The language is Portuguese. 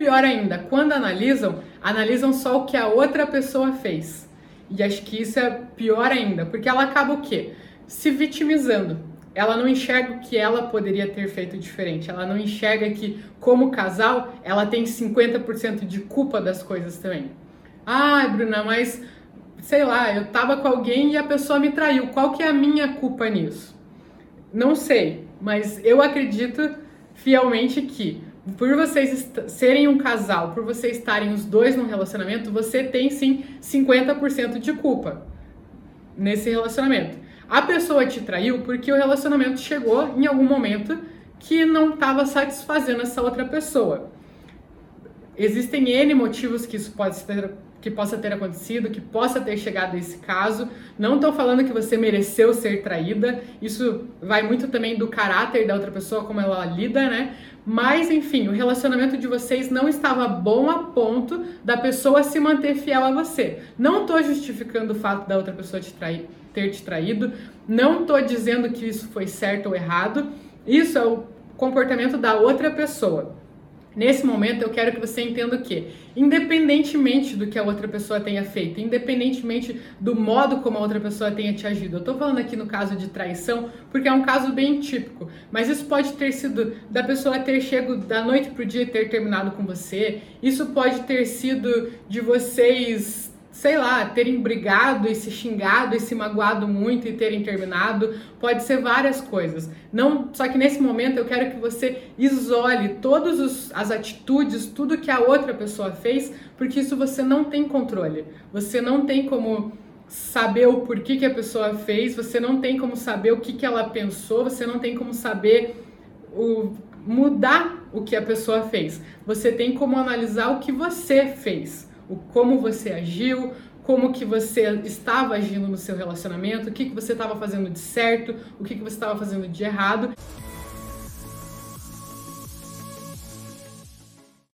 Pior ainda, quando analisam, analisam só o que a outra pessoa fez. E acho que isso é pior ainda, porque ela acaba o quê? Se vitimizando. Ela não enxerga o que ela poderia ter feito diferente. Ela não enxerga que, como casal, ela tem 50% de culpa das coisas também. Ai, Bruna, mas sei lá, eu tava com alguém e a pessoa me traiu. Qual que é a minha culpa nisso? Não sei, mas eu acredito fielmente que por vocês serem um casal, por vocês estarem os dois num relacionamento, você tem sim 50% de culpa nesse relacionamento. A pessoa te traiu porque o relacionamento chegou em algum momento que não estava satisfazendo essa outra pessoa. Existem N motivos que isso pode ter que possa ter acontecido, que possa ter chegado a esse caso. Não estou falando que você mereceu ser traída, isso vai muito também do caráter da outra pessoa, como ela lida, né? Mas, enfim, o relacionamento de vocês não estava bom a ponto da pessoa se manter fiel a você. Não estou justificando o fato da outra pessoa te trair, ter te traído, não estou dizendo que isso foi certo ou errado, isso é o comportamento da outra pessoa. Nesse momento, eu quero que você entenda o que, independentemente do que a outra pessoa tenha feito, independentemente do modo como a outra pessoa tenha te agido, eu tô falando aqui no caso de traição, porque é um caso bem típico, mas isso pode ter sido da pessoa ter chego da noite pro dia e ter terminado com você, isso pode ter sido de vocês sei lá, terem brigado e se xingado e se magoado muito e terem terminado, pode ser várias coisas. Não, só que nesse momento eu quero que você isole todas as atitudes, tudo que a outra pessoa fez, porque isso você não tem controle. Você não tem como saber o porquê que a pessoa fez, você não tem como saber o que, que ela pensou, você não tem como saber o mudar o que a pessoa fez. Você tem como analisar o que você fez o como você agiu, como que você estava agindo no seu relacionamento, o que, que você estava fazendo de certo, o que, que você estava fazendo de errado.